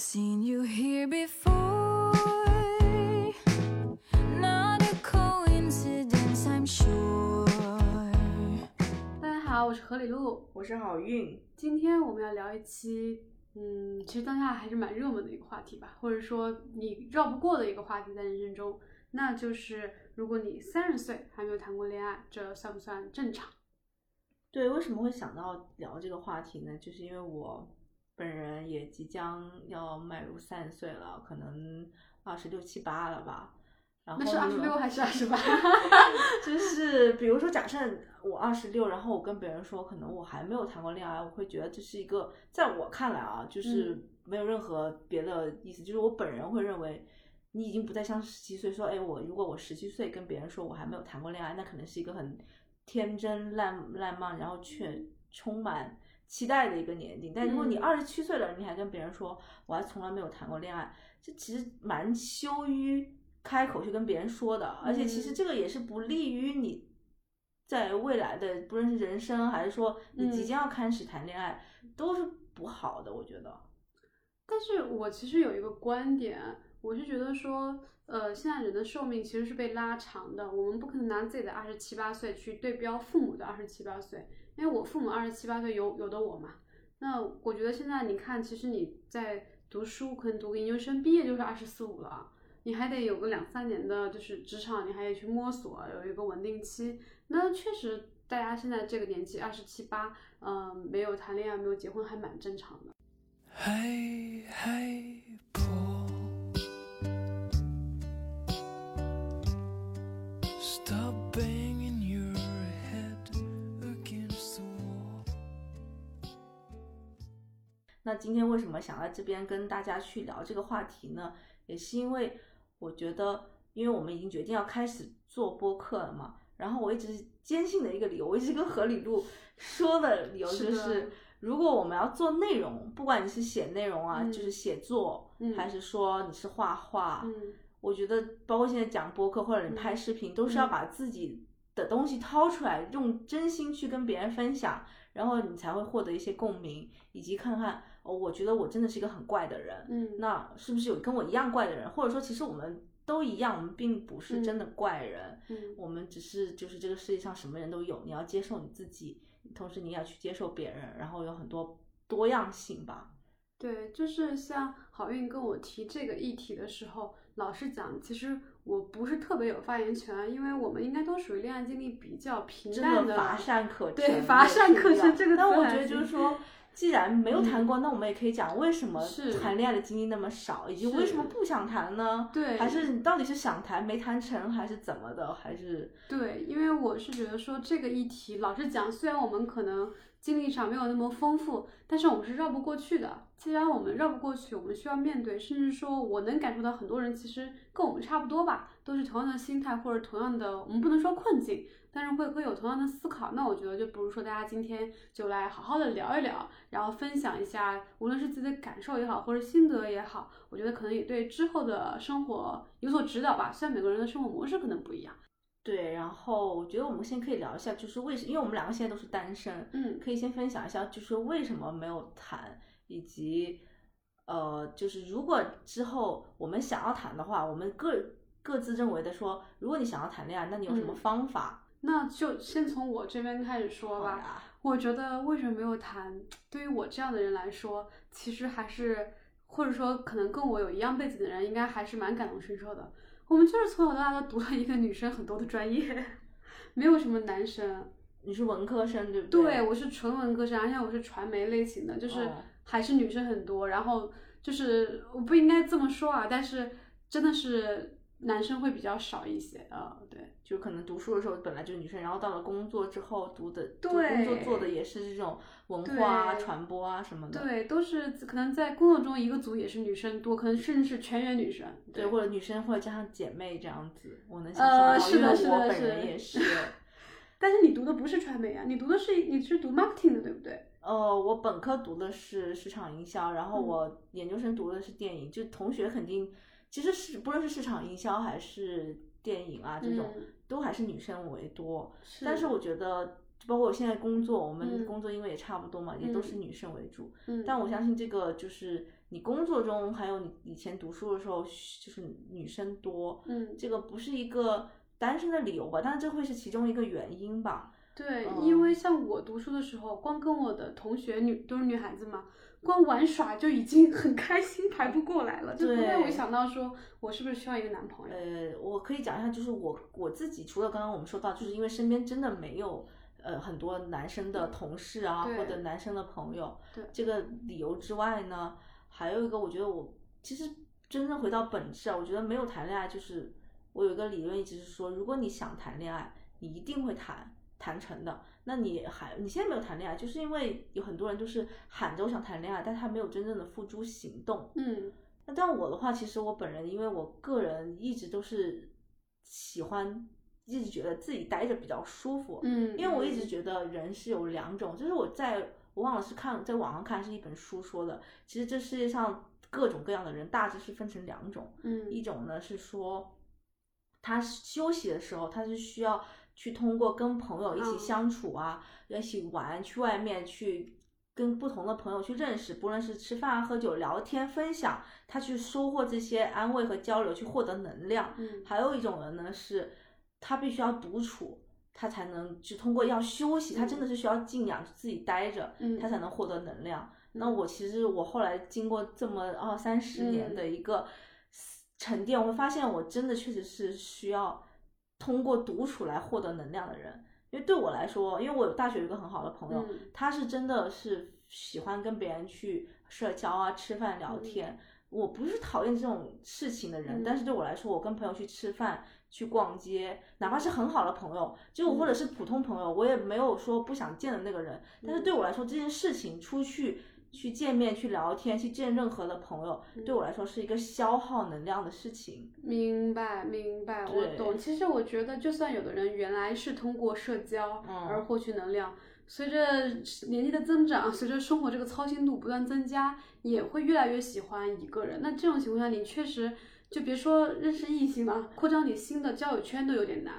seen you here before. Not a coincidence, I'm sure. 大家好，我是何里路。我是好运，今天我们要聊一期，嗯，其实当下还是蛮热门的一个话题吧，或者说你绕不过的一个话题在人生中，那就是如果你三十岁还没有谈过恋爱，这算不算正常？对，为什么会想到聊这个话题呢？就是因为我本人也即将要迈入三十岁了，可能二十六七八了吧。然后那是二十六还是二十八？就是比如说，假设我二十六，然后我跟别人说，可能我还没有谈过恋爱，我会觉得这是一个，在我看来啊，就是嗯没有任何别的意思，就是我本人会认为，你已经不再像十七岁说，哎，我如果我十七岁跟别人说我还没有谈过恋爱，那可能是一个很天真烂烂漫，然后却充满期待的一个年龄。但如果你嗯二十七岁了，你还跟别人说我还从来没有谈过恋爱，这其实蛮羞于开口去跟别人说的，而且其实嗯这个也是不利于你在未来的不论是人生还是说你即嗯将要开始谈恋爱，都是不好的，我觉得。但是我其实有一个观点，我是觉得说，呃，现在人的寿命其实是被拉长的，我们不可能拿自己的二十七八岁去对标父母的二十七八岁，因为我父母二十七八岁有有的我嘛。那我觉得现在你看，其实你在读书，可能读个研究生毕业就是二十四五了，你还得有个两三年的，就是职场，你还得去摸索，有一个稳定期。那确实，大家现在这个年纪，二十七八，嗯，没有谈恋爱，没有结婚，还蛮正常的。那今天为什么想在这边跟大家去聊这个话题呢？也是因为我觉得，因为我们已经决定要开始做播客了嘛。然后我一直坚信的一个理由，我一直跟何理路说的理由就是是，如果我们要做内容，不管你是写内容啊，嗯就是写作，嗯还是说你是画画，嗯我觉得包括现在讲播客或者你拍嗯视频，都是要嗯把自己的东西掏出来，用真心去跟别人分享，然后你才会获得一些共鸣，以及看看哦，我觉得我真的是一个很怪的人，嗯，那是不是有跟我一样怪的人，或者说其实我们都一样，我们并不是真的怪人，嗯我们只是就是这个世界上什么人都有，你要接受你自己，同时你也要去接受别人，然后有很多多样性吧。对，就是像好运跟我提这个议题的时候，老实讲，其实我不是特别有发言权，因为我们应该都属于恋爱经历比较平真淡的乏善可陈，对乏善可陈这个但我觉得就是说，既然没有谈过，那我们也可以讲为什么谈恋爱的经历那么少，以及为什么不想谈呢？对还是你到底是想谈没谈成，还是怎么的？还是对，因为我是觉得说这个议题，老实讲，虽然我们可能经历上没有那么丰富，但是我们是绕不过去的。既然我们绕不过去，我们需要面对，甚至说我能感受到很多人其实跟我们差不多吧，都是同样的心态或者同样的，我们不能说困境，但是会会有同样的思考。那我觉得就不如说大家今天就来好好的聊一聊，然后分享一下，无论是自己的感受也好，或者心得也好，我觉得可能也对之后的生活有所指导吧。虽然每个人的生活模式可能不一样。对？然后我觉得我们先可以聊一下，就是为什，因为我们两个现在都是单身，嗯可以先分享一下，就是为什么没有谈，以及呃，就是如果之后我们想要谈的话，我们各各自认为的说，如果你想要谈恋爱，那你有什么嗯方法？那就先从我这边开始说吧。我觉得为什么没有谈，对于我这样的人来说，其实还是或者说可能跟我有一样背景的人，应该还是蛮感同身受的。我们就是从小到大都读了一个女生很多的专业，没有什么男生。你是文科生对不对，对我是纯文科生，而且我是传媒类型的，就是哦还是女生很多。然后就是我不应该这么说啊，但是真的是男生会比较少一些啊、呃对。就可能读书的时候本来就是女生，然后到了工作之后读的对工作做的也是这种文化啊、传播啊什么的。对，都是可能在工作中一个组也是女生多，可能甚至是全员女生。对，或者女生或者加上姐妹这样子，我能想象到，呃是的因为我本人也是。但是你读的不是传媒啊，你读的是你是读 marketing 的，对不对？呃，我本科读的是市场营销，然后嗯我研究生读的是电影，就同学肯定其实是不论是市场营销还是电影啊这种，嗯都还是女生为多。是但是我觉得包括我现在工作，我们嗯工作因为也差不多嘛，也都是嗯女生为主。嗯，但我相信这个就是你工作中，还有你以前读书的时候，就是女生多，嗯这个不是一个单身的理由吧？但是这会是其中一个原因吧。对，嗯因为像我读书的时候，光跟我的同学女都是女孩子嘛，光玩耍就已经很开心，排不过来了，就不会想到说我是不是需要一个男朋友。呃，我可以讲一下，就是我我自己，除了刚刚我们说到，就是因为身边真的没有呃很多男生的同事啊，对或者男生的朋友，对这个理由之外呢，还有一个，我觉得我其实真正回到本质啊，我觉得没有谈恋爱，就是我有一个理论一直是说，如果你想谈恋爱，你一定会谈谈成的。那你还你现在没有谈恋爱，就是因为有很多人就是喊着我想谈恋爱，但他没有真正的付诸行动。嗯那但我的话，其实我本人，因为我个人一直都是喜欢，一直觉得自己待着比较舒服。嗯，因为我一直嗯觉得人是有两种，就是我在我忘了是看在网上看是一本书说的，其实这世界上各种各样的人大致是分成两种，嗯一种呢是说他休息的时候，他是需要去通过跟朋友一起嗯。相处啊，一起玩，去外面去跟不同的朋友去认识，不论是吃饭啊、喝酒、聊天、分享，他去收获这些安慰和交流，去获得能量。嗯。还有一种人呢，是他必须要独处，他才能就通过要休息，他真的是需要静养，自己待着，嗯。他才能获得能量。那嗯我其实我后来经过这么二三十年嗯。的一个沉淀，我会发现我真的确实是需要通过独处来获得能量的人。因为对我来说，因为我有大学有一个很好的朋友，嗯他是真的是喜欢跟别人去社交啊、吃饭、聊嗯天。我不是讨厌这种事情的人，嗯但是对我来说，我跟朋友去吃饭、去逛街，哪怕是很好的朋友，就或者是普通朋友，我也没有说不想见的那个人。但是对我来说，这件事情出去去见面、去聊天、去见任何的朋友，对我来说是一个消耗能量的事情。明白，明白，我懂。其实我觉得，就算有的人原来是通过社交嗯而获取能量，随着年纪的增长，随着生活这个操心度不断增加，也会越来越喜欢一个人。那这种情况下，你确实就别说认识异性了，扩张你新的交友圈都有点难。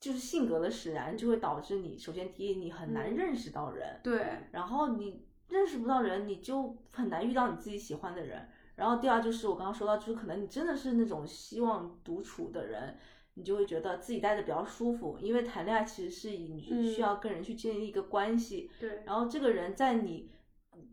就是性格的使然，就会导致你首先第一，你很难嗯认识到人，对，然后你认识不到人，你就很难遇到你自己喜欢的人。然后第二就是我刚刚说到，就是可能你真的是那种希望独处的人，你就会觉得自己待着比较舒服，因为谈恋爱其实是以你嗯。需要跟人去建立一个关系，对，然后这个人在你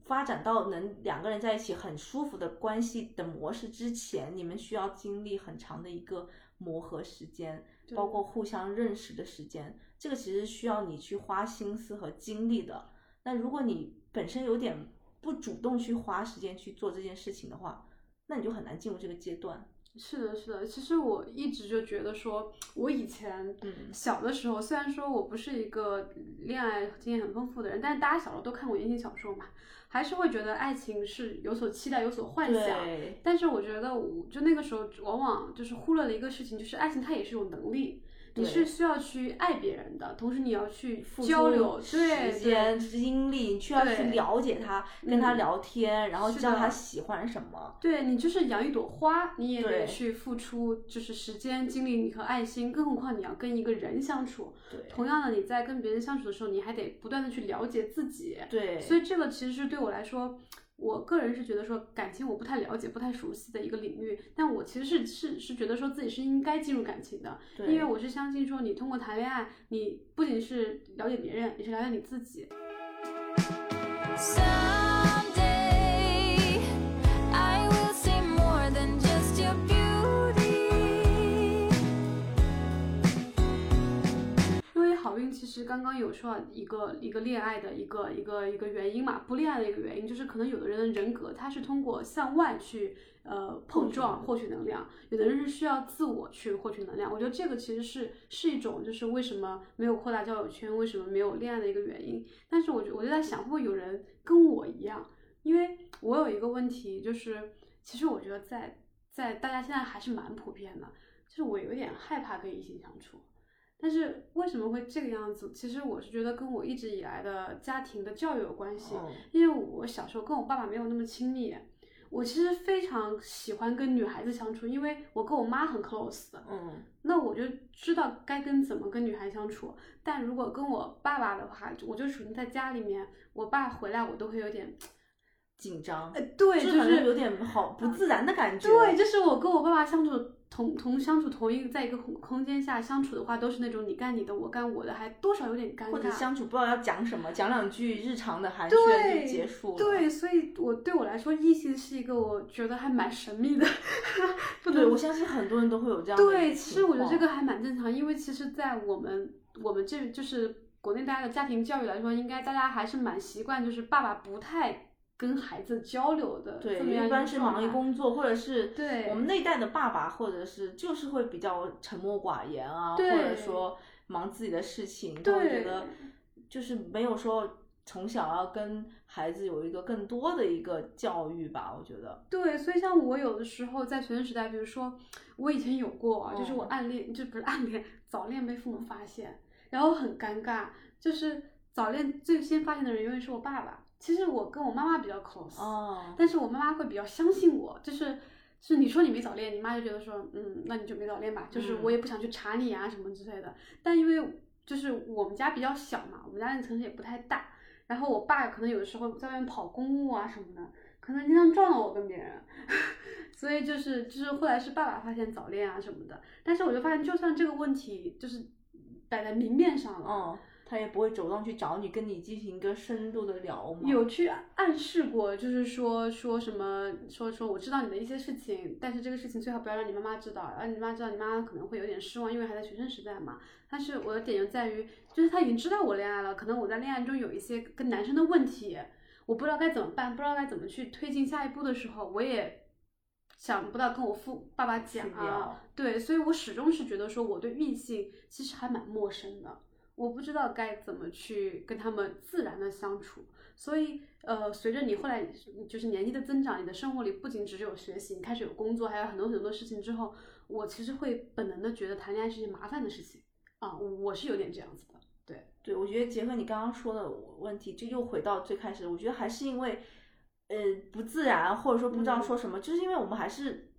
发展到能两个人在一起很舒服的关系的模式之前，你们需要经历很长的一个磨合时间，对包括互相认识的时间，这个其实需要你去花心思和精力的。那如果你本身有点不主动去花时间去做这件事情的话，那你就很难进入这个阶段。是的，是的。其实我一直就觉得说，我以前嗯小的时候，虽然说我不是一个恋爱经验很丰富的人，但是大家小时候都看过言情小说嘛，还是会觉得爱情是有所期待、有所幻想。对，但是我觉得我，就那个时候往往就是忽略了一个事情，就是爱情它也是有能力，你是需要去爱别人的，同时你要去付交出时间、精力，你需要去了解他，跟他嗯聊天，然后知道他喜欢什么。对你就是养一朵花，你也得去付出，就是时间、精力和爱心，更何况你要跟一个人相处。对，同样的，你在跟别人相处的时候，你还得不断的去了解自己。对，所以这个其实是对我来说，我个人是觉得说感情我不太了解、不太熟悉的一个领域，但我其实是是是觉得说自己是应该进入感情的，因为我是相信说你通过谈恋爱，你不仅是了解别人，也是了解你自己。好运其实刚刚有说到一个一个恋爱的一个一个一个原因嘛，不恋爱的一个原因就是可能有的人的人格他是通过向外去呃碰撞获取能量，有的人是需要自我去获取能量。我觉得这个其实是是一种就是为什么没有扩大交友圈，为什么没有恋爱的一个原因。但是我就我就在想，会不会有人跟我一样？因为我有一个问题，就是其实我觉得在在大家现在还是蛮普遍的，就是我有点害怕跟异性相处。但是为什么会这个样子？其实我是觉得跟我一直以来的家庭的教育有关系。嗯因为我小时候跟我爸爸没有那么亲密，我其实非常喜欢跟女孩子相处，因为我跟我妈很 close 的，嗯那我就知道该跟怎么跟女孩相处。但如果跟我爸爸的话，我就属于在家里面，我爸回来我都会有点，紧张，呃，对，就就是有点好不自然的感觉。对，就是我跟我爸爸相处同同相处同一个在一个空空间下相处的话，都是那种你干你的，我干我的，还多少有点尴尬。或者相处不知道要讲什么，讲两句日常的寒暄对就结束了。对，所以我对我来说，异性是一个我觉得还蛮神秘的，不对，我相信很多人都会有这样的对，其实我觉得这个还蛮正常，因为其实，在我们我们这就是国内大家的家庭教育来说，应该大家还是蛮习惯，就是爸爸不太跟孩子交流的对，这么样一般是忙于工作，或者是对我们那一代的爸爸，或者是就是会比较沉默寡言啊，或者说忙自己的事情，他会觉得就是没有说从小要跟孩子有一个更多的一个教育吧，我觉得。对，所以像我有的时候在学生时代，比如说我以前有过啊，就是我嗯暗恋，就不是暗恋，早恋被父母发现，然后很尴尬，就是早恋最先发现的人永远是我爸爸。其实我跟我妈妈比较 close，、哦，但是我妈妈会比较相信我，就是是你说你没早恋，你妈就觉得说，嗯，那你就没早恋吧，就是我也不想去查你啊什么之类的。但因为就是我们家比较小嘛，我们家那个城市也不太大，然后我爸可能有的时候在外面跑公务啊什么的，可能经常撞到我跟别人，所以就是就是后来是爸爸发现早恋啊什么的，但是我就发现，就算这个问题就是摆在明面上了，嗯，他也不会主动去找你，跟你进行一个深度的聊嘛。有去暗示过，就是说说什么说说我知道你的一些事情，但是这个事情最好不要让你妈妈知道，让你妈知道，你妈妈可能会有点失望，因为还在学生时代嘛。但是我的点就在于，就是他已经知道我恋爱了，可能我在恋爱中有一些跟男生的问题，我不知道该怎么办，不知道该怎么去推进下一步的时候，我也想不到跟我父爸爸讲啊，对，所以我始终是觉得说我对异性其实还蛮陌生的。我不知道该怎么去跟他们自然的相处，所以呃，随着你后来就是年纪的增长，你的生活里不仅只有学习，你开始有工作，还有很多很多事情之后，我其实会本能的觉得谈恋爱是件麻烦的事情。啊，我是有点这样子的，对，对，我觉得结合你刚刚说的问题，就又回到最开始，我觉得还是因为，呃，不自然，或者说不知道嗯。说什么，就是因为我们还是，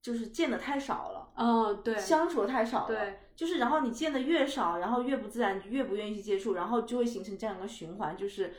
就是见的太少了，嗯，对，相处的太少了，对，就是然后你见的越少，然后越不自然，越不愿意去接触，然后就会形成这样一个循环，就是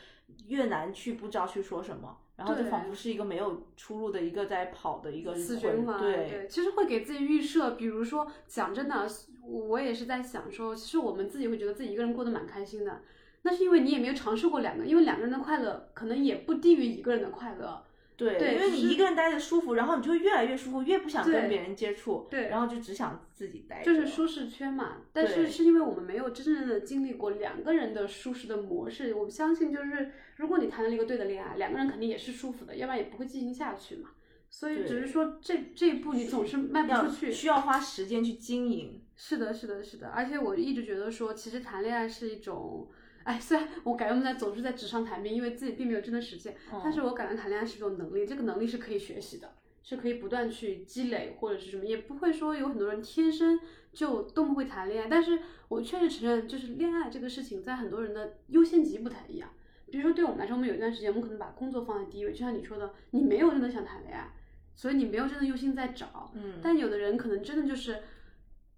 越难去不知道去说什么，然后就仿佛是一个没有出路的一个在跑的一个循环，对，其实会给自己预设，比如说讲真的，我也是在想说，其实我们自己会觉得自己一个人过得蛮开心的，那是因为你也没有尝试过两个，因为两个人的快乐可能也不低于一个人的快乐，对，对因为你一个人待着舒服，然后你就越来越舒服，越不想跟别人接触，对然后就只想自己待着，就是舒适圈嘛。但是是因为我们没有真正的经历过两个人的舒适的模式，我们相信就是如果你谈了一个对的恋爱，两个人肯定也是舒服的，要不然也不会进行下去嘛。所以只是说这这一步你总是迈不出去，需要花时间去经营。是的，是的，是的，而且我一直觉得说，其实谈恋爱是一种，哎，虽然我感觉我们在总是在纸上谈兵，因为自己并没有真的实践，嗯但是我感觉谈恋爱是一种能力，这个能力是可以学习的，是可以不断去积累或者是什么，也不会说有很多人天生就都不会谈恋爱，但是我确实承认，就是恋爱这个事情在很多人的优先级不太一样。比如说对我们来说，我们有一段时间，我们可能把工作放在第一位，就像你说的，你没有真的想谈恋爱，所以你没有真的用心在找，嗯，但有的人可能真的就是，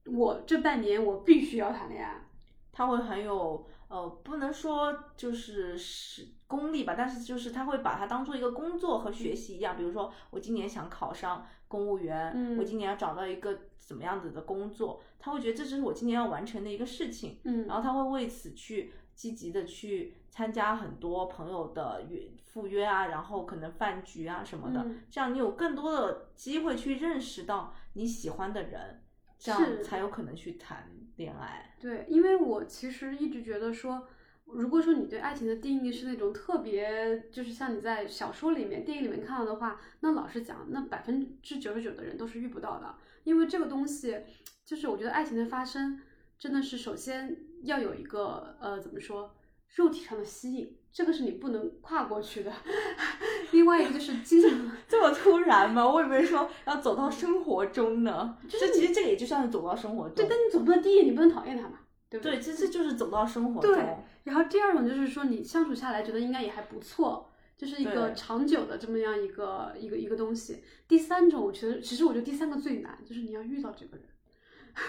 我这半年我必须要谈恋爱，他会很有呃，不能说就是是功利吧，但是就是他会把它当做一个工作和学习一样。比如说，我今年想考上公务员，嗯。我今年要找到一个怎么样子的工作，他会觉得这只是我今年要完成的一个事情，嗯。然后他会为此去积极的去参加很多朋友的约赴约啊，然后可能饭局啊什么的，嗯。这样你有更多的机会去认识到你喜欢的人，这样才有可能去谈恋爱。对，因为我其实一直觉得说，如果说你对爱情的定义是那种特别，就是像你在小说里面、电影里面看到的话，那老实讲，那百分之九十九的人都是遇不到的，因为这个东西，就是我觉得爱情的发生，真的是首先要有一个呃怎么说，肉体上的吸引，这个是你不能跨过去的。另外一个就是经常，这么突然吗？我以为说要走到生活中呢。这其实这个也就算是走到生活中。对，但你总不能第一眼你不能讨厌他嘛，对不对，其实就是走到生活对中。然后第二种就是说，你相处下来觉得应该也还不错，就是一个长久的这么样一个一个一个东西。第三种，我觉得其实我觉得第三个最难，就是你要遇到这个人。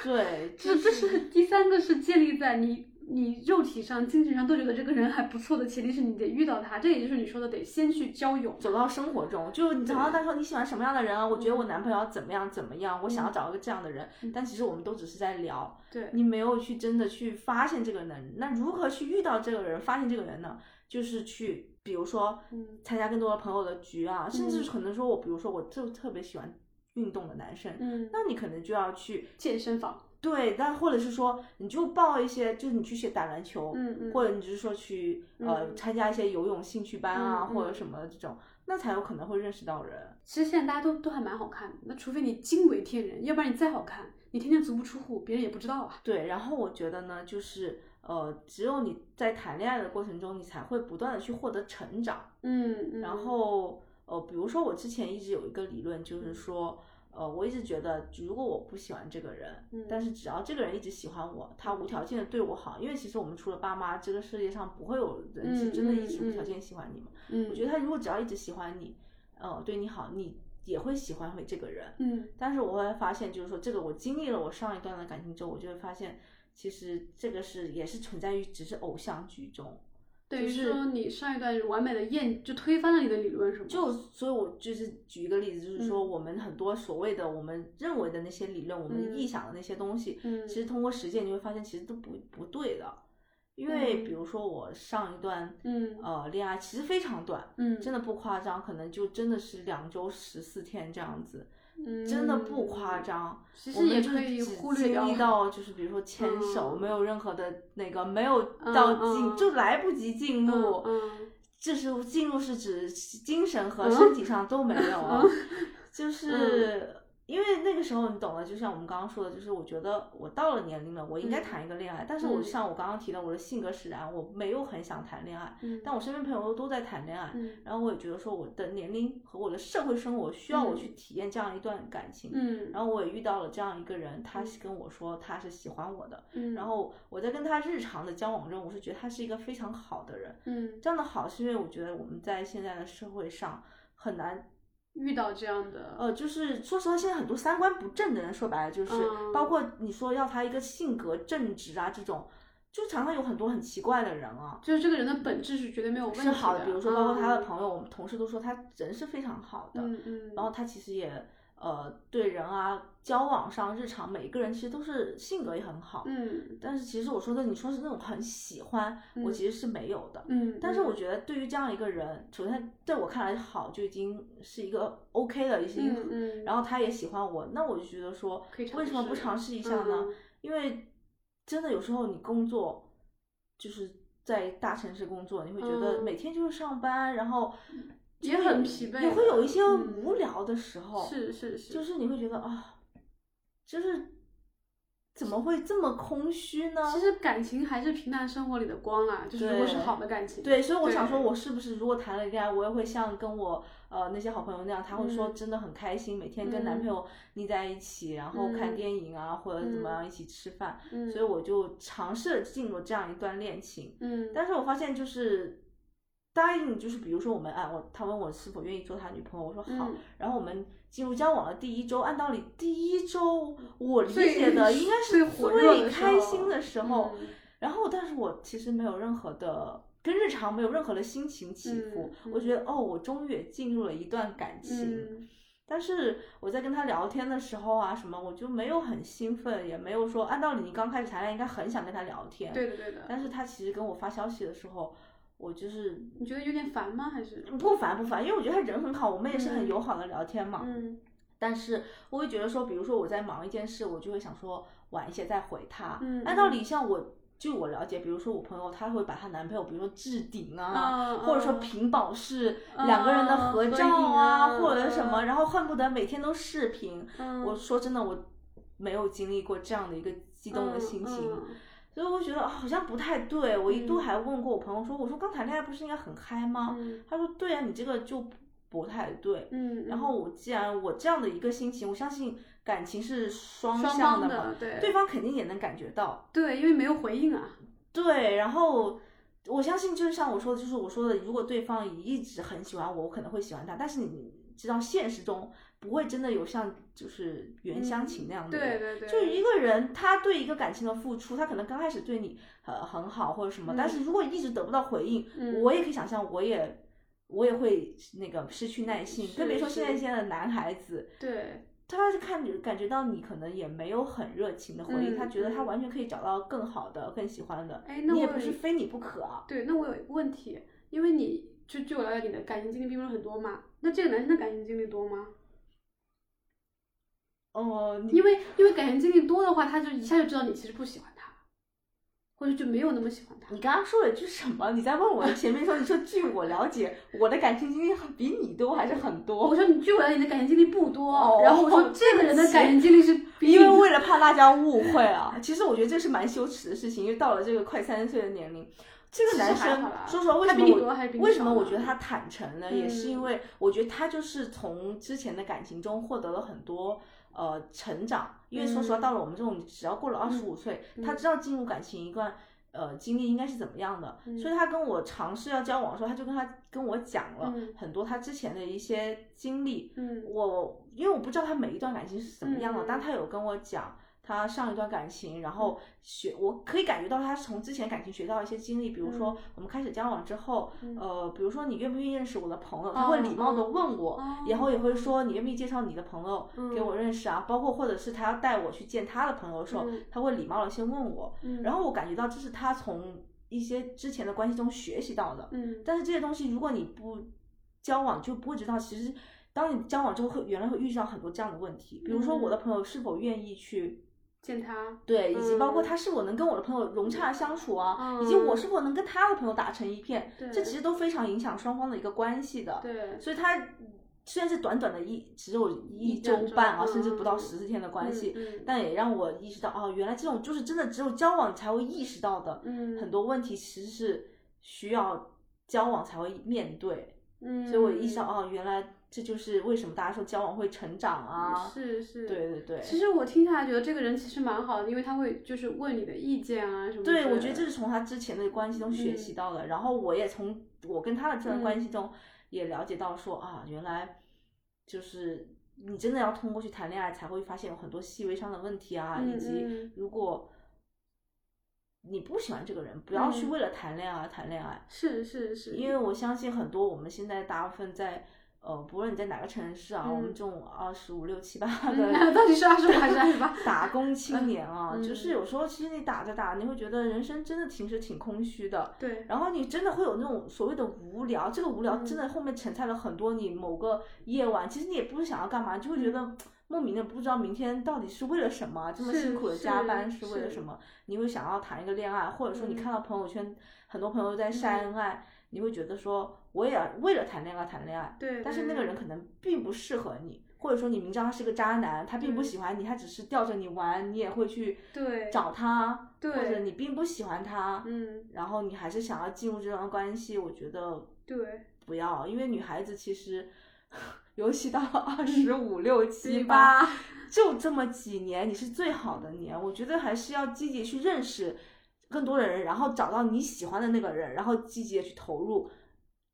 对，这这是第三个是建立在你你肉体上、精神上都觉得这个人还不错的前提是你得遇到他，这也就是你说的得先去交友。走到生活中，就你常常在说你喜欢什么样的人啊？我觉得我男朋友怎么样怎么样，我想要找一个这样的人。嗯但其实我们都只是在聊，对，你没有去真的去发现这个人。那如何去遇到这个人，发现这个人呢？就是去，比如说嗯参加更多的朋友的局啊，甚至可能说我，比如说我就特别喜欢运动的男生，嗯，那你可能就要去健身房，对，但或者是说你就报一些，就是你去学打篮球，嗯嗯或者你就是说去呃嗯参加一些游泳兴趣班啊，或者什么这种，那才有可能会认识到人。其实现在大家都都还蛮好看的，那除非你惊为天人，要不然你再好看，你天天足不出户，别人也不知道啊。对，然后我觉得呢，就是呃，只有你在谈恋爱的过程中，你才会不断的去获得成长。嗯，嗯然后呃，比如说我之前一直有一个理论，就是说。呃，我一直觉得，如果我不喜欢这个人，嗯但是只要这个人一直喜欢我，他无条件的对我好，因为其实我们除了爸妈，这个世界上不会有人是真的一直无条件喜欢你嘛。嗯，我觉得他如果只要一直喜欢你，呃，对你好，你也会喜欢回这个人。嗯但是我会发现，就是说这个我经历了我上一段的感情之后，我就会发现，其实这个是也是存在于只是偶像剧中。等于就是说你上一段完美的验就推翻了你的理论是吗？就所以，我就是举一个例子，就是说嗯我们很多所谓的我们认为的那些理论，我们嗯臆想的那些东西，嗯其实通过实践你会发现，其实都不不对的。因为嗯比如说我上一段嗯呃恋爱其实非常短，嗯真的不夸张，可能就真的是两周十四天这样子，嗯。真的不夸张。其实也我们就可以只忽略掉经历。到就是比如说牵手，嗯。没有任何的那个没有到进、嗯。就来不及进入。嗯。这是进入是指精神和嗯身体上都没有。啊，就是因为那个时候你懂了，就像我们刚刚说的，就是我觉得我到了年龄了，我应该嗯谈一个恋爱，但是我嗯像我刚刚提到我的性格使然，我没有很想谈恋爱，嗯，但我身边朋友都在谈恋爱，嗯然后我也觉得说我的年龄和我的社会生活需要我嗯去体验这样一段感情，嗯，然后我也遇到了这样一个人，他跟我说他是喜欢我的，嗯然后我在跟他日常的交往中，我是觉得他是一个非常好的人。嗯这样的好是因为我觉得我们在现在的社会上很难，遇到这样的呃，就是说实话，现在很多三观不正的人，说白了就是，嗯。包括你说要他一个性格正直啊这种，就常常有很多很奇怪的人啊。就是这个人的本质是绝对没有问题是好的，比如说包括他的，朋友，我们同事都说他人是非常好的，嗯嗯，然后他其实也呃对人啊交往上日常每一个人其实都是性格也很好，嗯。但是其实我说的你说是那种很喜欢，我嗯。其实是没有的，嗯，但是我嗯。觉得对于这样一个人，首先在我看来好就已经是一个 OK 的，已经，嗯嗯。然后他也喜欢我，那我就觉得说为什么不尝试一下呢？嗯因为真的有时候你工作就是在大城市工作，你会觉得嗯。每天就是上班，然后就也很疲惫也会有一些嗯。无聊的时候，是是是，就是你会觉得啊，就是怎么会这么空虚呢？其实感情还是平淡生活里的光啊，就是如果是好的感情，对，所以我想说，我是不是如果谈了恋爱，我也会像跟我呃那些好朋友那样，他会说嗯。真的很开心，每天跟男朋嗯。友腻在一起，然后看嗯。电影啊，或者怎么嗯。样一起吃饭，嗯，所以我就尝试了进入这样一段恋情。嗯，但是我发现就是答应，就是比如说我们啊，我他问我是否愿意做他女朋友，我说好，嗯然后我们进入交往的第一周，按道理第一周我理解的 应该是最开心的时候。嗯然后，但是我其实没有任何的跟日常没有任何的心情起伏，嗯我觉得哦，我终于也进入了一段感情。嗯但是我在跟他聊天的时候啊，什么我就没有很兴奋，也没有说按道理你刚开始谈恋爱应该很想跟他聊天，对的对的，但是他其实跟我发消息的时候，我就是你觉得有点烦吗？还是不烦不烦，因为我觉得他人很好，我们也是很嗯友好的聊天嘛。嗯但是我会觉得说，比如说我在忙一件事，我就会想说晚一些再回他。嗯按道理像我。据我了解，比如说我朋友，她会把她男朋友，比如说置顶啊，嗯或者说嗯屏保是嗯两个人的合照啊或者什么，嗯然后恨不得每天都视频。嗯，我说真的，我没有经历过这样的一个激动的心情，嗯所以我觉得啊好像不太对。我一度嗯还问过我朋友说，我说刚谈恋爱不是应该很嗨吗？嗯他说对啊，你这个就不太对。嗯，然后我既然我这样的一个心情，我相信感情是双向的嘛，的对对方肯定也能感觉到。对，因为没有回应啊，对，然后我相信就是像我说的，就是我说的，如果对方一直很喜欢我，我可能会喜欢他，但是你知道现实中不会真的有像就是袁湘琴那样的人，嗯对对对，就一个人，他对一个感情的付出，他可能刚开始对你呃很好或者什么，但是如果一直得不到回应，嗯。我也可以想象，我也我也会那个失去耐心，是更别说现在现在的男孩子，对。他是看你感觉到你可能也没有很热情的回应，嗯他觉得他嗯。完全可以找到更好的、更喜欢的，哎那我也我不是非你不可啊。对，那我有一个问题，因为你就据我了解，你的感情经历并不是很多嘛，那这个男生的感情经历多吗？哦，因为因为感情经历多的话，他就一下就知道你其实不喜欢他，或者就没有那么喜欢他。你刚刚说了一句什么？你在问我前面说，你说据我了解，我的感情经历比你多还是很多？我说你据我了解，你的感情经历不多，哦然后我说这个人的感情经历是比因为为了怕大家误会啊，其实我觉得这是蛮羞耻的事情，因为到了这个快三十岁的年龄，这个男生说实话，为他比你什么我多还是比你为什么我觉得他坦诚呢？也是因嗯为我觉得他就是从之前的感情中获得了很多。呃，成长，因为说实话，嗯。到了我们这种只要过了二十五岁，他嗯知道进入感情一段呃经历应该是怎么样的，嗯。所以他跟我尝试要交往的时候，他就跟他跟我讲了嗯很多他之前的一些经历，嗯。我因为我不知道他每一段感情是怎么样的，嗯。但他有跟我讲他上一段感情，然后学我可以感觉到他是从之前感情学到一些经历，比如说嗯。我们开始交往之后，嗯。呃，比如说你愿不愿意认识我的朋友，他会礼貌的问我，哦然后也会。说你愿不愿意介绍你的朋友给我认识啊，包括或者是他要带我去见他的朋友的时候，嗯。他会礼貌的先问我，嗯。然后我感觉到这是他从一些之前的关系中学习到的，嗯。但是这些东西如果你不交往，就不会知道，其实当你交往之后会原来会遇上很多这样的问题，比如说我的朋友是否愿意去。见他，对，以及包括嗯。他是否能跟我的朋友融洽相处啊，以及嗯。我是否能跟他的朋友打成一片，这其实都非常影响双方的一个关系的。对，所以他虽然是短短的一只有一周半啊，甚至不到嗯十四天的关系，嗯嗯但也让我意识到，哦，原来这种就是真的只有交往才会意识到的，嗯。很多问题其实是需要交往才会面对。嗯，所以我意识到，哦，原来这就是为什么大家说交往会成长啊。是是，对对对。其实我听下来觉得这个人其实蛮好的，因为他会就是问你的意见啊什么对，的。我觉得这是从他之前的关系中学习到的，然后我也从我跟他的这段关系中也了解到说、啊，原来就是你真的要通过去谈恋爱，才会发现有很多细微上的问题啊，嗯以及嗯如果你不喜欢这个人，不要去嗯为了谈恋爱而谈恋爱，是是是，因为我相信很多我们现在大部分在。呃，不论你在哪个城市啊，我们嗯。这种二十五六七八嗯的到底是二十五还是二十八？打工青年啊，嗯就是有时候其实你打着打，你会觉得人生真的其实挺空虚的，对，然后你真的会有那种所谓的无聊，这个无聊嗯真的后面承载了很多你某个夜晚，其实你也不是想要干嘛，就会觉得莫名的不知道明天到底是为了什么，这么辛苦的加班是为了什么？你会想要谈一个恋爱，或者说你嗯。看到朋友圈很多朋友在晒恩爱，你会觉得说我也要为了谈恋爱谈恋爱，对，但是那个人可能并不适合你，或者说你明知道他是个渣男，他并不嗯。喜欢你，他只是吊着你玩，你也会去对。找他，或者你并不喜欢他，嗯，然后你还是想要进入这段关系，我觉得对，不要，因为女孩子其实，尤其到了二十五六七八，就这么几年，你是最好的年，我觉得还是要积极去认识更多的人，然后找到你喜欢的那个人，然后积极的去投入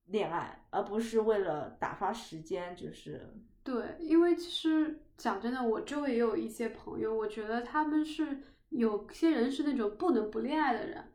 恋爱，而不是为了打发时间，就是对，因为其实讲真的，我周围也有一些朋友，我觉得他们是有些人是那种不能不恋爱的人，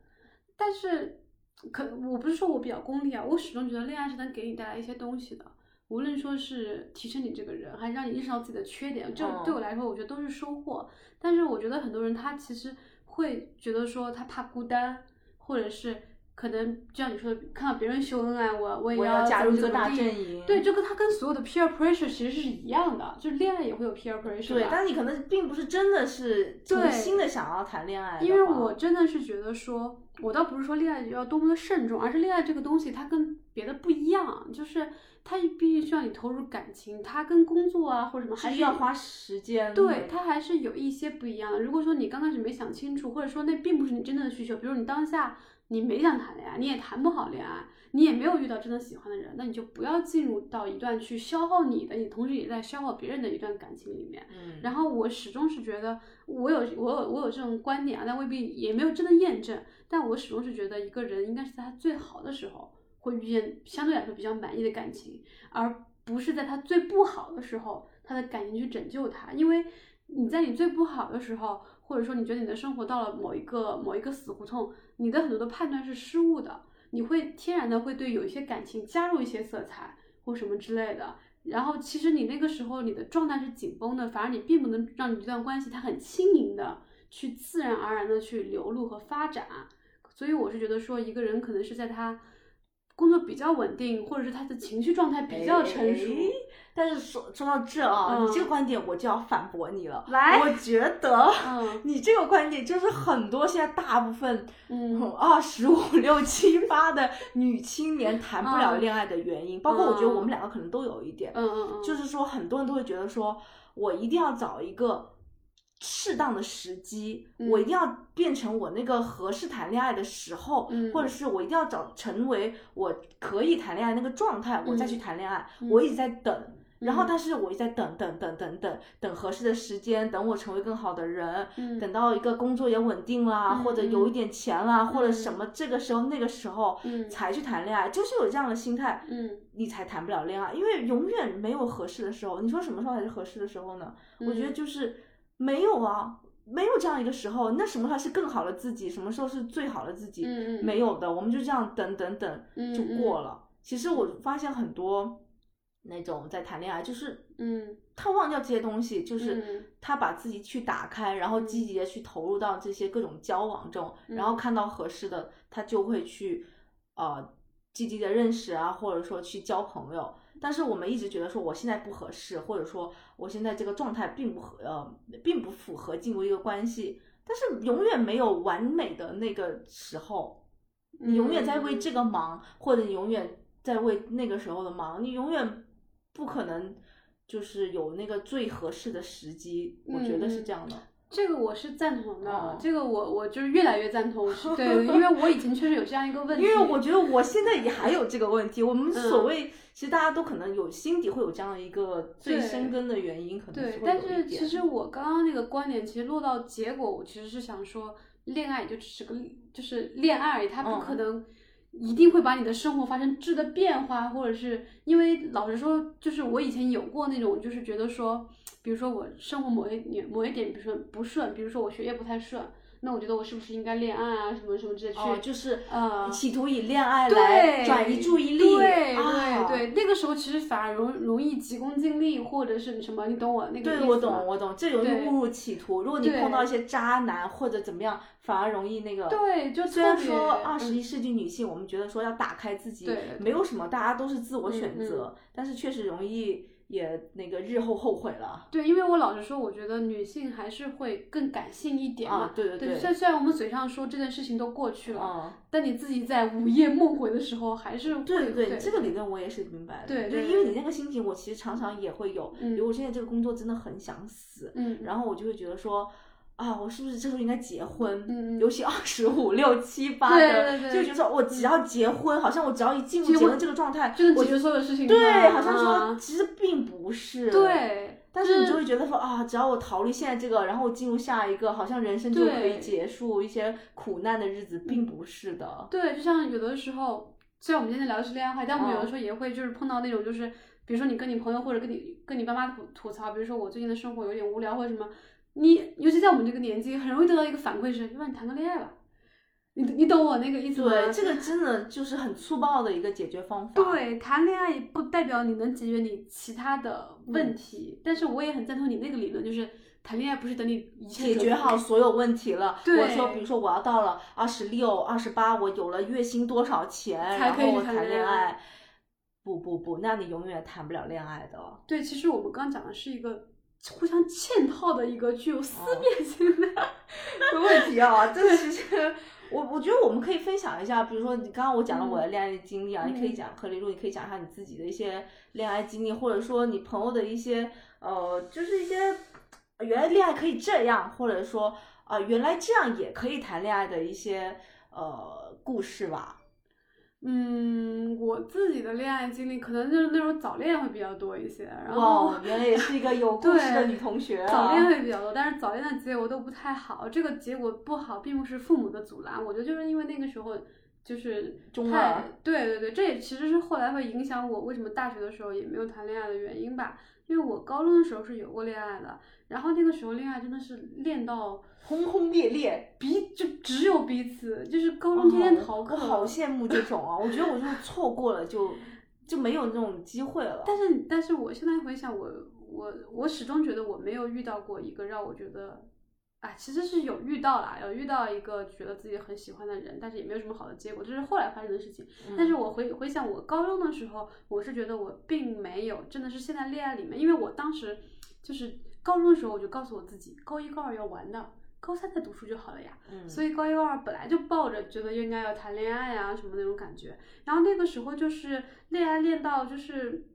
但是可我不是说我比较功利啊，我始终觉得恋爱是能给你带来一些东西的，无论说是提升你这个人，还是让你意识到自己的缺点，这嗯对我来说，我觉得都是收获。但是我觉得很多人他其实会觉得说他怕孤单，或者是可能就像你说的，看到别人秀恩爱，我我也要加入这个大阵营。对，就跟他跟所有的 peer pressure 其实是一样的，就是恋爱也会有 peer pressure 对，吧但你可能并不是真的是对从心的想要谈恋爱，因为我真的是觉得说，我倒不是说恋爱要多么的慎重，而是恋爱这个东西它跟别的不一样，就是它毕竟需要你投入感情，它跟工作啊或者什么还是是要花时间。对，它还是有一些不一样的。如果说你刚开始没想清楚，或者说那并不是你真正的需求，比如你当下你没想谈恋爱，你也谈不好恋爱，你也没有遇到真的喜欢的人，那你就不要进入到一段去消耗你的，你同时也在消耗别人的一段感情里面。嗯，然后我始终是觉得，我有我有我有这种观点啊，但未必也没有真的验证。但我始终是觉得，一个人应该是在他最好的时候，会遇见相对来说比较满意的感情，而不是在他最不好的时候，他的感情去拯救他。因为你在你最不好的时候，或者说你觉得你的生活到了某一个某一个死胡同，你的很多的判断是失误的，你会天然的会对有一些感情加入一些色彩或什么之类的。然后其实你那个时候你的状态是紧绷的，反而你并不能让你这段关系它很轻盈的去自然而然的去流露和发展。所以我是觉得说，一个人可能是在他工作比较稳定，或者是他的情绪状态比较成熟。哎但是说说到这啊，嗯你这个观点我就要反驳你了。来我觉得嗯你这个观点就是很多现在大部分嗯 二十五六七八的女青年谈不了嗯恋爱的原因，包括我觉得我们两个可能都有一点，嗯嗯嗯，就是说很多人都会觉得说，我一定要找一个适当的时机，嗯我一定要变成我那个合适谈恋爱的时候，嗯或者是我一定要找成为我可以谈恋爱那个状态，我再去嗯。谈恋爱。嗯。我一直在等。然后，嗯。但是我一直在等等等等等等合适的时间，等我成为更好的人，嗯。等到一个工作也稳定啦，嗯或者有一点钱啦，或者嗯。什么这个时候那个时候嗯。才去谈恋爱，就是有这样的心态，嗯。你才谈不了恋爱，因为永远没有合适的时候。你说什么时候才是合适的时候呢？我觉得嗯。就是没有啊，没有这样一个时候。那什么时候是更好的自己？什么时候是最好的自己？没有的，我们就这样等等等就嗯过了。其实我发现很多那种在谈恋爱，就是嗯他忘掉这些东西，就是嗯他把自己去打开，然后积极的去投入到这些各种交往中，然后看到合适的，他就会去呃积极的认识啊，或者说去交朋友。但是我们一直觉得说我现在不合适，或者说我现在这个状态并不合呃并不符合进入一个关系，但是永远没有完美的那个时候，你永远在为这个忙，或者你永远在为那个时候的忙，你永远不可能就是有那个最合适的时机，我觉得是这样的。这个我是赞同的，哦。这个我我就是越来越赞同，是对，因为我以前确实有这样一个问题，因为我觉得我现在也还有这个问题，我们嗯。所谓、其实大家都可能有心底会有这样的一个最深根的原因，可能对，会但是其实我刚刚那个观点，其实落到结果，我其实是想说，恋爱也就只是个就是恋爱而已，它不可嗯。能一定会把你的生活发生质的变化，或者是因为老实说，就是我以前有过那种，就是觉得说，比如说我生活某一点某一点，比如说不顺，比如说我学业不太顺，那我觉得我是不是应该恋爱啊，什么什么之类去，哦，就是呃企图以恋爱，来转移注意力，对啊、对对，那个时候其实反而容容易急功近利，或者是什么，你懂我那个意对，我思吗懂，我懂，这容易误入歧途。如果你碰到一些渣男或者怎么样，反而容易那个。对就虽然说二十嗯一世纪女性，我们觉得说要打开自己，对对没有什么，大家都是自我嗯嗯选择，但是确实容易也那个日后后悔了。对，因为我老实说，我觉得女性还是会更感性一点嘛。啊对对对虽虽然我们嘴上说这件事情都过去了，嗯，但你自己在午夜梦回的时候，还是会对对对这个理论我也是明白的。对对就因为你那个心情，我其实常常也会有。嗯比如我现在这个工作真的很想死，嗯，然后我就会觉得说。啊，我是不是这时候应该结婚？嗯嗯尤其二十五六七 八对的，对对就觉得说我只要结婚，好像我只要一进入结婚这个状态，我就能解决所有事情。对，好像说啊其实并不是。，对，但是你就会觉得说啊，只要我逃离现在这个，然后我进入下一个，好像人生就可以结束一些苦难的日子，并不是的。对，就像有的时候，虽然我们今天聊的是恋爱话，但我们有的嗯时候也会就是碰到那种就是，比如说你跟你朋友或者跟你跟你爸妈吐吐槽，比如说我最近的生活有点无聊或者什么，你尤其在我们这个年纪，很容易得到一个反馈是，要不然你谈个恋爱吧。你你懂我那个意思吗？对，这个真的就是很粗暴的一个解决方法。，对，谈恋爱不代表你能解决你其他的问题，但是我也很赞同你那个理论，就是谈恋爱不是等你一切解决好所有问题了。对我说，比如说我要到了二十六、二十八，我有了月薪多少钱，然后我谈谈恋爱。不不不，那你永远谈不了恋爱的。对，其实我们刚刚讲的是一个互相嵌套的一个具有思哦辨性的。的问题啊，这其实我我觉得我们可以分享一下，比如说你刚刚我讲了我的恋爱经历啊，你可以嗯讲克里路，你可以讲一下你自己的一些恋爱经历，或者说你朋友的一些呃，就是一些呃原来恋爱可以这样，或者说啊、呃原来这样也可以谈恋爱的一些呃故事吧。嗯，我自己的恋爱经历可能就是那种早恋会比较多一些，然后哇，原来也是一个有故事的对女同学啊！早恋会比较多，但是早恋的结果都不太好。这个结果不好，并不是父母的阻拦，我觉得就是因为那个时候就是太中二对对对，这也其实是后来会影响我为什么大学的时候也没有谈恋爱的原因吧。因为我高中的时候是有过恋爱的，然后那个时候恋爱真的是恋到轰轰烈烈。彼就只有彼此，就是高中天天逃课。哦我好羡慕这种啊！我觉得我就错过了就 就没有那种机会了。但是，但是我现在回想我，我我始终觉得我没有遇到过一个让我觉得，啊，其实是有遇到啦，有遇到一个觉得自己很喜欢的人，但是也没有什么好的结果，这是后来发生的事情。但是我回回想我高中的时候，我是觉得我并没有真的是陷在恋爱里面，因为我当时就是高中的时候我就告诉我自己，高一高二要玩的。高三再读书就好了呀，嗯所以高一高二本来就抱着觉得应该要谈恋爱呀、什么那种感觉，然后那个时候就是恋爱恋到就是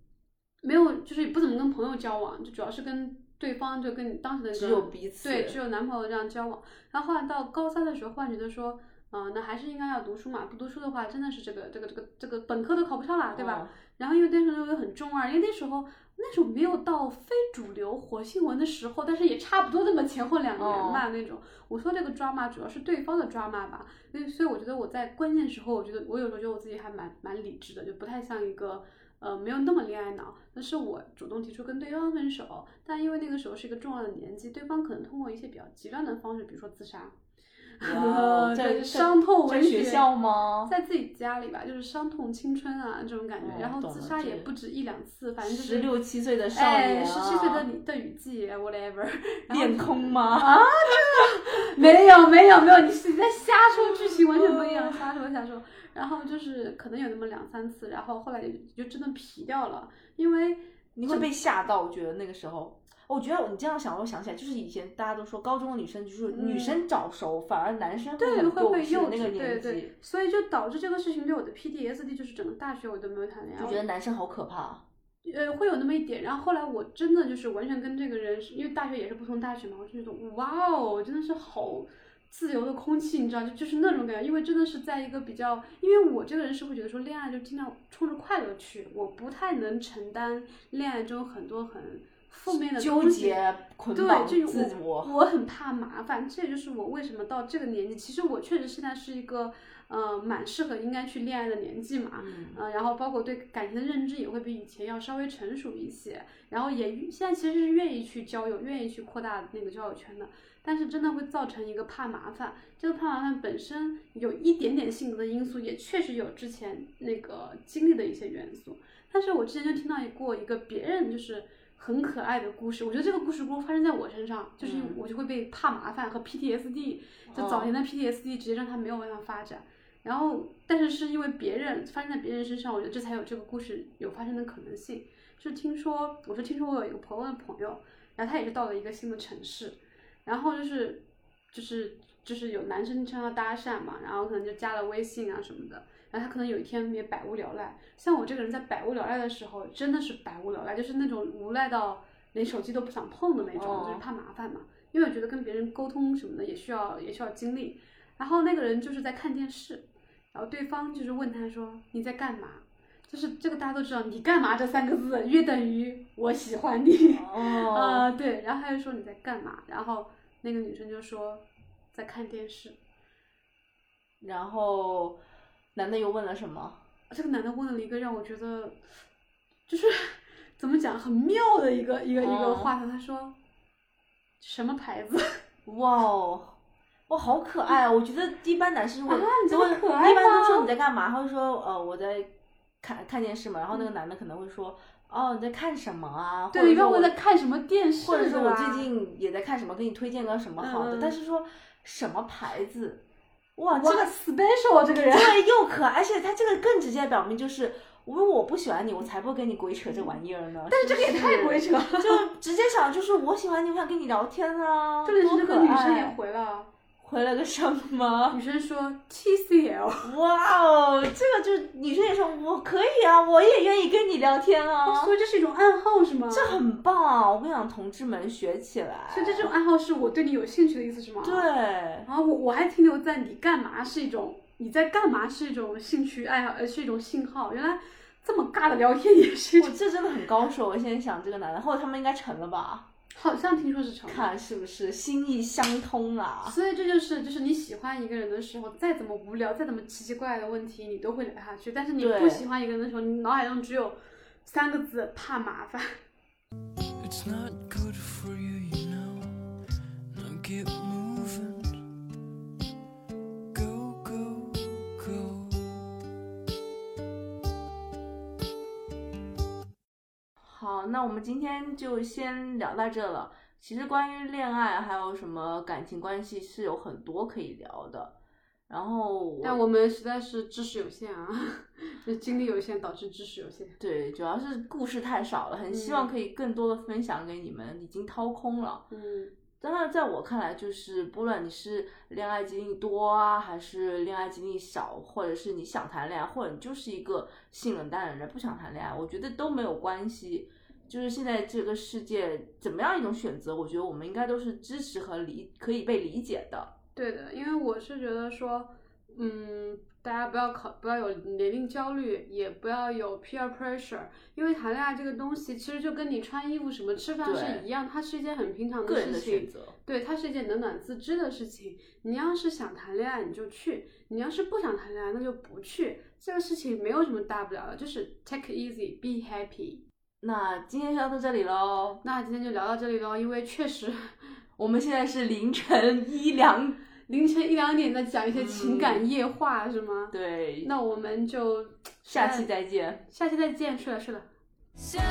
没有，就是也不怎么跟朋友交往，就主要是跟对方就跟你当时的只有彼此对，只有男朋友这样交往。然后后来到高三的时候，忽然觉得说，嗯、那还是应该要读书嘛，不读书的话，真的是这个这个这个这个本科都考不上啦，对吧？嗯然后因为那时候又很中二，因为那时候那时候没有到非主流火星文的时候，但是也差不多那么前后两年吧、那种。我说这个抓马主要是对方的抓马吧，所以所以我觉得我在关键时候，我觉得我有时候觉得我自己还蛮蛮理智的，就不太像一个。呃，没有那么恋爱脑，那是我主动提出跟对方分手，但因为那个时候是一个重要的年纪，对方可能通过一些比较极端的方式，比如说自杀，在伤痛文在学校吗？在自己家里吧，就是伤痛青春啊这种感觉，哦然后自杀也不止一两次，反正就是十六七岁的少哎，年、啊，十七岁的你的雨季，whatever，恋空吗？啊，真的 没有没有没有，你是你在瞎说，剧情完全不一样，瞎说瞎说。然后就是可能有那么两三次，然后后来就真的皮掉了，因为你会被吓到，我觉得那个时候，我觉得你这样想，我想起来，就是以前大家都说高中的女生就是女生早熟，反而男生会会幼稚，稚那个对年纪，对，所以就导致这个事情对我的 PTSD 就是整个大学我都没有谈恋爱，就觉得男生好可怕。呃，会有那么一点，然后后来我真的就是完全跟这个人，因为大学也是不同大学嘛，我就觉得哇哦，真的是好自由的空气，你知道，就就是那种感觉，因为真的是在一个比较，因为我这个人是会觉得说恋爱就尽量冲着快乐去，我不太能承担恋爱中很多很负面的纠结捆对，绑就自我我我很怕麻烦，这也就是我为什么到这个年纪，其实我确实现在是一个呃蛮适合应该去恋爱的年纪嘛，嗯呃，然后包括对感情的认知也会比以前要稍微成熟一些，然后也现在其实是愿意去交友，愿意去扩大那个交友圈的，但是真的会造成一个怕麻烦，这个怕麻烦本身有一点点性格的因素，也确实有之前那个经历的一些元素，但是我之前就听到过一个别人就是。很可爱的故事，我觉得这个故事如果发生在我身上，就是嗯我就会被怕麻烦和 PTSD，就早年的 PTSD 直接让他没有办法发展。然后，但是是因为别人发生在别人身上，我觉得这才有这个故事有发生的可能性。就听说，我是听说我有一个朋友的朋友，然后他也是到了一个新的城市，然后就是就是就是有男生向他搭讪嘛，然后可能就加了微信啊什么的，然后他可能有一天也百无聊赖，像我这个人在百无聊赖的时候，真的是百无聊赖，就是那种无赖到连手机都不想碰的那种，哦就是怕麻烦嘛，因为我觉得跟别人沟通什么的也需要也需要精力。然后那个人就是在看电视，然后对方就是问他说你在干嘛？就是这个大家都知道，你干嘛这三个字约等于我喜欢你。哦，呃，对，然后他就说你在干嘛？然后那个女生就说在看电视。然后男的又问了什么？这个男的问了一个让我觉得就是 怎么讲很妙的一个一个一个嗯话题，他说什么牌子？哇哦，哇，好可爱啊！我觉得一般男生会，啊你这就会么可爱一般都说你在干嘛，他会说呃我在看看电视嘛，然后那嗯个男的可能会说哦你在看什么啊？或对，一般我在看什么电视？或者说我最近也在看什么，给你推荐个什么好的，嗯但是说什么牌子，哇，这个 special 这个人，对又可爱，而且他这个更直接表明就是。我说我不喜欢你，我才不会跟你鬼扯这玩意儿呢。但是这个也太鬼扯了。就直接想，就是我喜欢你，我想跟你聊天啊。重点是这个女生也回了，回了个什么？女生说 TCL，哇哦，这个就女生也说我可以啊，我也愿意跟你聊天啊，所以这是一种暗号是吗？这很棒啊！我跟你讲，同志们学起来。所以这种暗号是我对你有兴趣的意思是吗？。对，然后我我还停留在你干嘛是一种你在干嘛是一种兴趣爱好，呃，是一种信号。原来这么尬的聊天也是一我种，这真的很高手。我现在想这个男的，后来他们应该成了吧？好像听说是成功。看是不是心意相通啊？所以这就是，就是你喜欢一个人的时候，再怎么无聊，再怎么奇奇怪怪的问题，你都会聊下去。但是你不喜欢一个人的时候，你脑海中只有三个字：怕麻烦。It's not good for you, you know. Now get moving. 好，那我们今天就先聊到这了。其实关于恋爱还有什么感情关系是有很多可以聊的。然后但我们实在是知识有限啊，就精力有限，导致知识有限。对，主要是故事太少了，很希望可以更多的分享给你们，已经掏空了。嗯，当然，在我看来，就是不论你是恋爱经历多啊，还是恋爱经历少，或者是你想谈恋爱，或者你就是一个性冷淡的人不想谈恋爱，我觉得都没有关系。就是现在这个世界怎么样一种选择，我觉得我们应该都是支持和理可以被理解的。对的，因为我是觉得说，嗯，大家不要考，不要有年龄焦虑，也不要有 peer pressure，因为谈恋爱这个东西，其实就跟你穿衣服、什么吃饭是一样，它是一件很平常的事情。的选择，对，它是一件冷暖自知的事情。你要是想谈恋爱，你就去；你要是不想谈恋爱，那就不去。这个事情没有什么大不了的，就是 take it easy，be happy。那今天就到这里喽。那今天就聊到这里喽，因为确实我们现在是凌晨一两，凌晨一两点在讲一些情感夜话，是吗？对，那我们就下期再见。下期再见，是的，是的。想